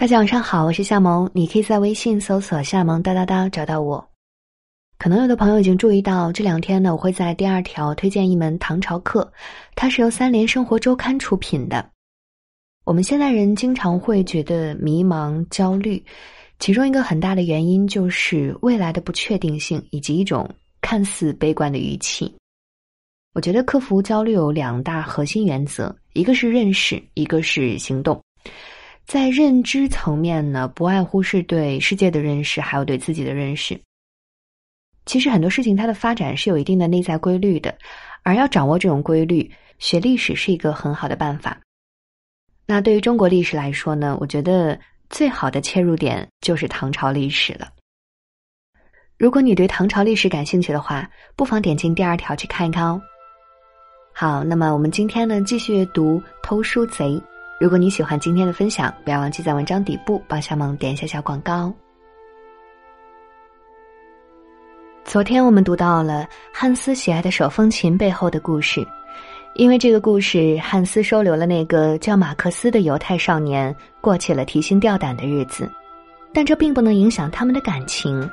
大家晚上好，我是夏萌，你可以在微信搜索“夏萌哒哒哒”找到我。可能有的朋友已经注意到，这两天呢，我会在第二条推荐一门唐朝课，它是由三联生活周刊出品的。我们现代人经常会觉得迷茫、焦虑，其中一个很大的原因就是未来的不确定性以及一种看似悲观的语气。我觉得克服焦虑有两大核心原则，一个是认识，一个是行动。在认知层面呢，不外乎是对世界的认识，还有对自己的认识。其实很多事情它的发展是有一定的内在规律的，而要掌握这种规律，学历史是一个很好的办法。那对于中国历史来说呢，我觉得最好的切入点就是唐朝历史了。如果你对唐朝历史感兴趣的话，不妨点进第二条去看一看哦。好，那么我们今天呢，继续读《偷书贼》。如果你喜欢今天的分享，不要忘记在文章底部帮小萌点一下小广告。昨天我们读到了汉斯喜爱的手风琴背后的故事，因为这个故事，汉斯收留了那个叫马克思的犹太少年，过起了提心吊胆的日子。但这并不能影响他们的感情。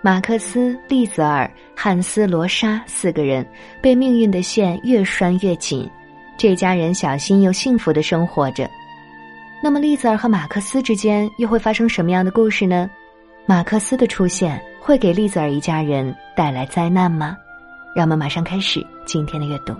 马克思、利泽尔、汉斯、罗莎四个人被命运的线越拴越紧。这家人小心又幸福的生活着，那么利泽尔和马克思之间又会发生什么样的故事呢？马克思的出现会给利泽尔一家人带来灾难吗？让我们马上开始今天的阅读。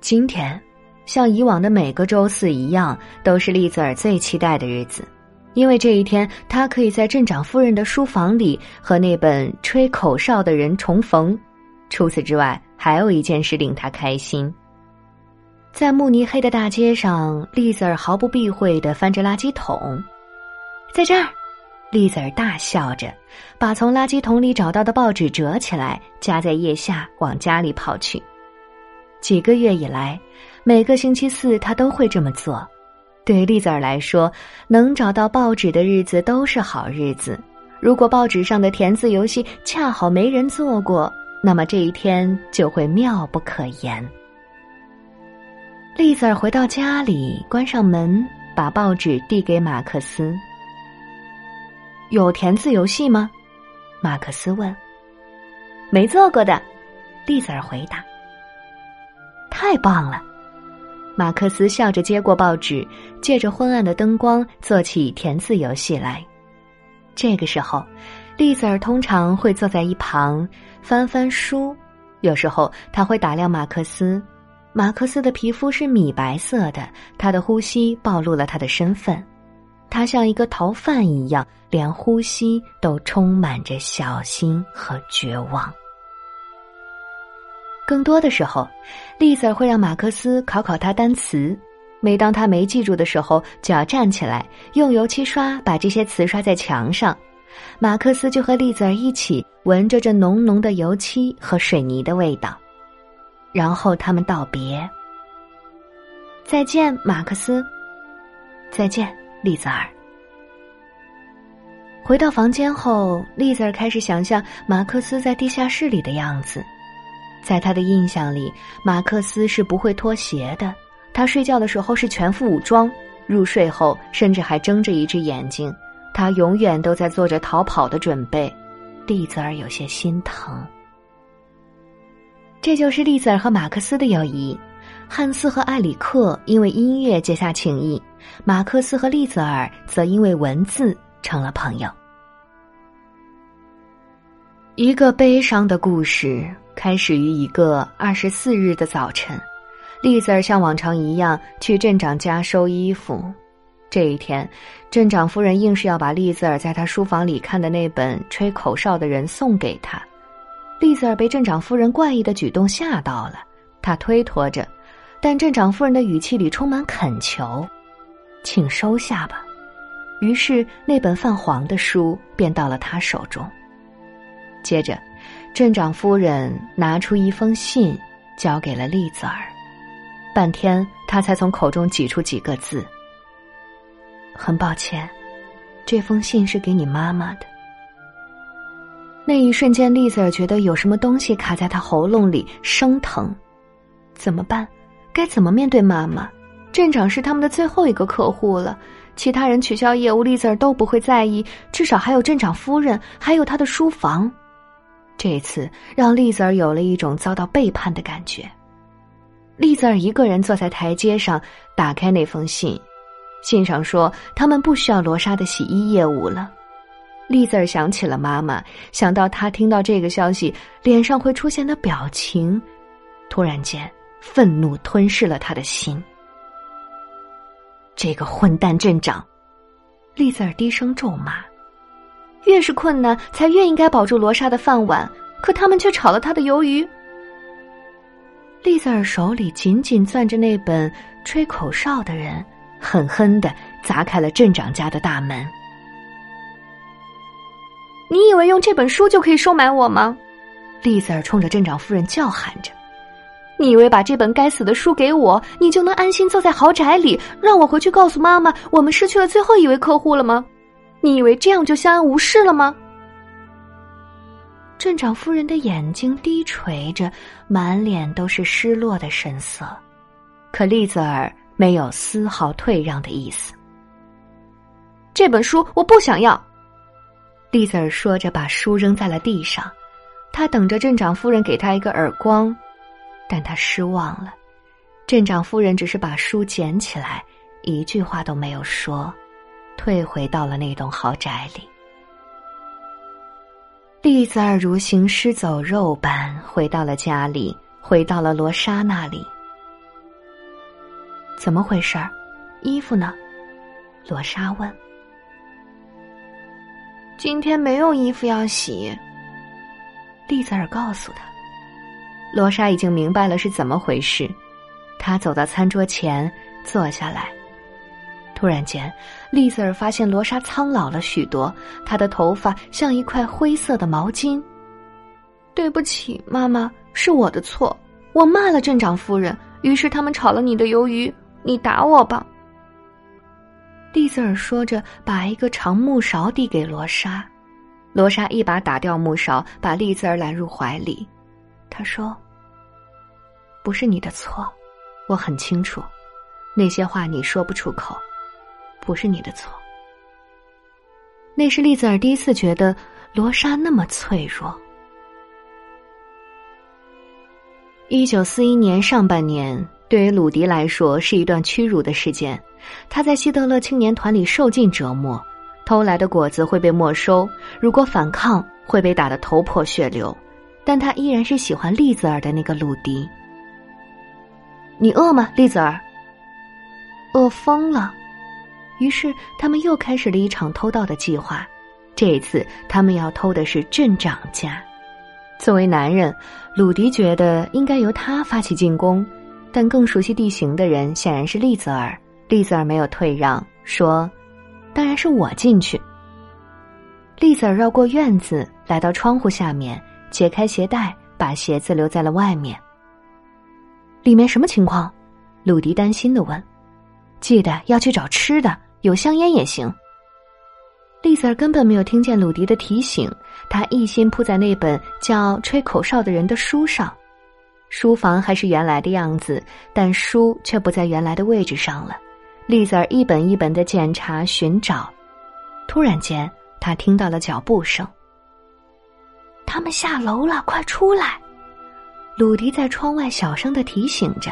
今天，像以往的每个周四一样，都是利泽尔最期待的日子，因为这一天他可以在镇长夫人的书房里和那本吹口哨的人重逢。除此之外，还有一件事令他开心。在慕尼黑的大街上，丽子儿毫不避讳的翻着垃圾桶。在这儿，丽子儿大笑着，把从垃圾桶里找到的报纸折起来，夹在腋下，往家里跑去。几个月以来，每个星期四他都会这么做。对丽子儿来说，能找到报纸的日子都是好日子。如果报纸上的填字游戏恰好没人做过。那么这一天就会妙不可言。丽子儿回到家里，关上门，把报纸递给马克思。有填字游戏吗？马克思问。没做过的，丽子儿回答。太棒了，马克思笑着接过报纸，借着昏暗的灯光做起填字游戏来。这个时候，丽子儿通常会坐在一旁。翻翻书，有时候他会打量马克思。马克思的皮肤是米白色的，他的呼吸暴露了他的身份。他像一个逃犯一样，连呼吸都充满着小心和绝望。更多的时候，丽子会让马克思考考他单词。每当他没记住的时候，就要站起来，用油漆刷把这些词刷在墙上。马克思就和丽子儿一起闻着这浓浓的油漆和水泥的味道，然后他们道别：“再见，马克思。”“再见，丽子儿。”回到房间后，丽子儿开始想象马克思在地下室里的样子。在他的印象里，马克思是不会脱鞋的，他睡觉的时候是全副武装，入睡后甚至还睁着一只眼睛。他永远都在做着逃跑的准备，丽子儿有些心疼。这就是丽子儿和马克思的友谊。汉斯和艾里克因为音乐结下情谊，马克思和丽子儿则因为文字成了朋友。一个悲伤的故事开始于一个二十四日的早晨，丽子儿像往常一样去镇长家收衣服。这一天，镇长夫人硬是要把丽子儿在他书房里看的那本吹口哨的人送给他。丽子儿被镇长夫人怪异的举动吓到了，他推脱着，但镇长夫人的语气里充满恳求：“请收下吧。”于是那本泛黄的书便到了他手中。接着，镇长夫人拿出一封信，交给了丽子儿。半天，他才从口中挤出几个字。很抱歉，这封信是给你妈妈的。那一瞬间，丽子儿觉得有什么东西卡在她喉咙里，生疼。怎么办？该怎么面对妈妈？镇长是他们的最后一个客户了，其他人取消业务，丽子儿都不会在意。至少还有镇长夫人，还有他的书房。这次让丽子儿有了一种遭到背叛的感觉。丽子儿一个人坐在台阶上，打开那封信，信上说他们不需要罗莎的洗衣业务了。丽子儿想起了妈妈，想到她听到这个消息脸上会出现的表情，突然间愤怒吞噬了她的心。这个混蛋镇长，丽子儿低声咒骂。越是困难，才越应该保住罗莎的饭碗，可他们却炒了他的鱿鱼。丽子儿手里紧紧攥着那本吹口哨的人，狠狠的砸开了镇长家的大门。你以为用这本书就可以收买我吗？丽子儿冲着镇长夫人叫喊着。你以为把这本该死的书给我，你就能安心坐在豪宅里，让我回去告诉妈妈我们失去了最后一位客户了吗？你以为这样就相安无事了吗？镇长夫人的眼睛低垂着，满脸都是失落的神色，可丽子儿没有丝毫退让的意思。这本书我不想要，丽子儿说着，把书扔在了地上。他等着镇长夫人给他一个耳光。但他失望了，镇长夫人只是把书捡起来，一句话都没有说，退回到了那栋豪宅里。丽子儿如行尸走肉般回到了家里，回到了罗莎那里。怎么回事儿？衣服呢？罗莎问。今天没有衣服要洗。丽子儿告诉他。罗莎已经明白了是怎么回事，她走到餐桌前坐下来。突然间，丽子儿发现罗莎苍老了许多，她的头发像一块灰色的毛巾。对不起，妈妈，是我的错，我骂了镇长夫人，于是他们炒了你的鱿鱼。你打我吧。丽子儿说着，把一个长木勺递给罗莎，罗莎一把打掉木勺，把丽子儿揽入怀里。她说。不是你的错，我很清楚，那些话你说不出口，不是你的错。那是丽子儿第一次觉得罗莎那么脆弱。一九四一年上半年，对于鲁迪来说是一段屈辱的事件。他在希特勒青年团里受尽折磨，偷来的果子会被没收，如果反抗会被打得头破血流，但他依然是喜欢丽子儿的那个鲁迪。你饿吗，丽子儿？饿疯了。于是他们又开始了一场偷盗的计划。这一次他们要偷的是镇长家。作为男人，鲁迪觉得应该由他发起进攻，但更熟悉地形的人显然是丽子儿。丽子儿没有退让，说：“当然是我进去。”丽子儿绕过院子，来到窗户下面，解开鞋带，把鞋子留在了外面。里面什么情况？鲁迪担心的问。记得要去找吃的，有香烟也行。丽子儿根本没有听见鲁迪的提醒，他一心扑在那本叫《吹口哨的人》的书上。书房还是原来的样子，但书却不在原来的位置上了。丽子儿一本一本的检查寻找，突然间，他听到了脚步声。他们下楼了，快出来！鲁迪在窗外小声的提醒着，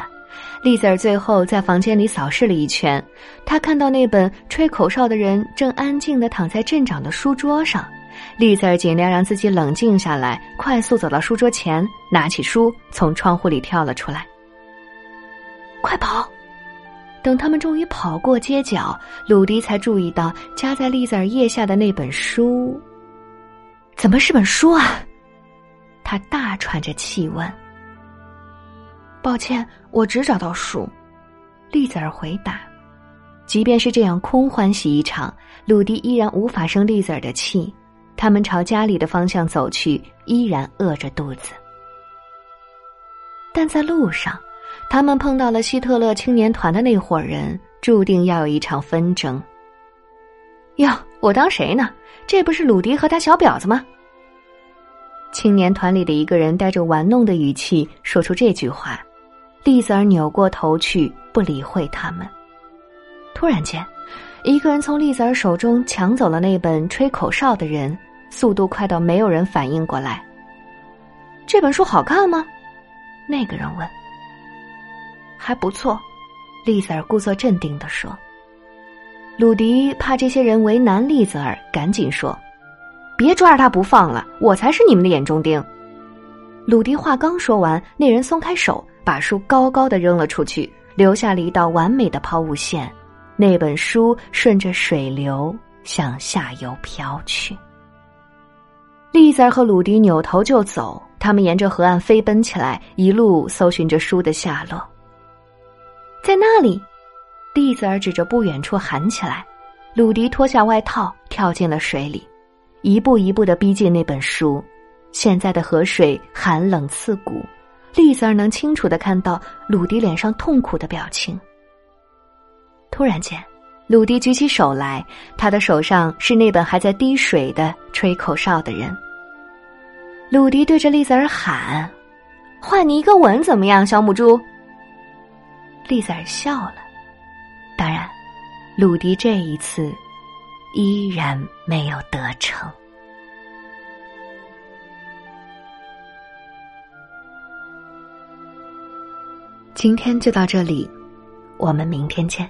丽子儿最后在房间里扫视了一圈，他看到那本吹口哨的人正安静的躺在镇长的书桌上。丽子儿尽量让自己冷静下来，快速走到书桌前，拿起书从窗户里跳了出来。快跑！等他们终于跑过街角，鲁迪才注意到夹在丽子儿腋下的那本书。怎么是本书啊？他大喘着气问。抱歉，我只找到书。丽子儿回答。即便是这样空欢喜一场，鲁迪依然无法生丽子儿的气。他们朝家里的方向走去，依然饿着肚子。但在路上，他们碰到了希特勒青年团的那伙人，注定要有一场纷争。哟，我当谁呢？这不是鲁迪和他小婊子吗？青年团里的一个人带着玩弄的语气说出这句话。丽子儿扭过头去，不理会他们。突然间，一个人从丽子儿手中抢走了那本吹口哨的人，速度快到没有人反应过来。这本书好看吗？那个人问。还不错，丽子儿故作镇定的说。鲁迪怕这些人为难丽子儿，赶紧说：“别抓着他不放了，我才是你们的眼中钉。”鲁迪话刚说完，那人松开手，把书高高的扔了出去，留下了一道完美的抛物线。那本书顺着水流向下游飘去。丽子儿和鲁迪扭头就走，他们沿着河岸飞奔起来，一路搜寻着书的下落。在那里，丽子儿指着不远处喊起来。鲁迪脱下外套，跳进了水里，一步一步的逼近那本书。现在的河水寒冷刺骨，丽子儿能清楚的看到鲁迪脸上痛苦的表情。突然间，鲁迪举起手来，他的手上是那本还在滴水的吹口哨的人。鲁迪对着丽子儿喊：“换你一个吻怎么样，小母猪？”丽子儿笑了。当然，鲁迪这一次依然没有得逞。今天就到这里，我们明天见。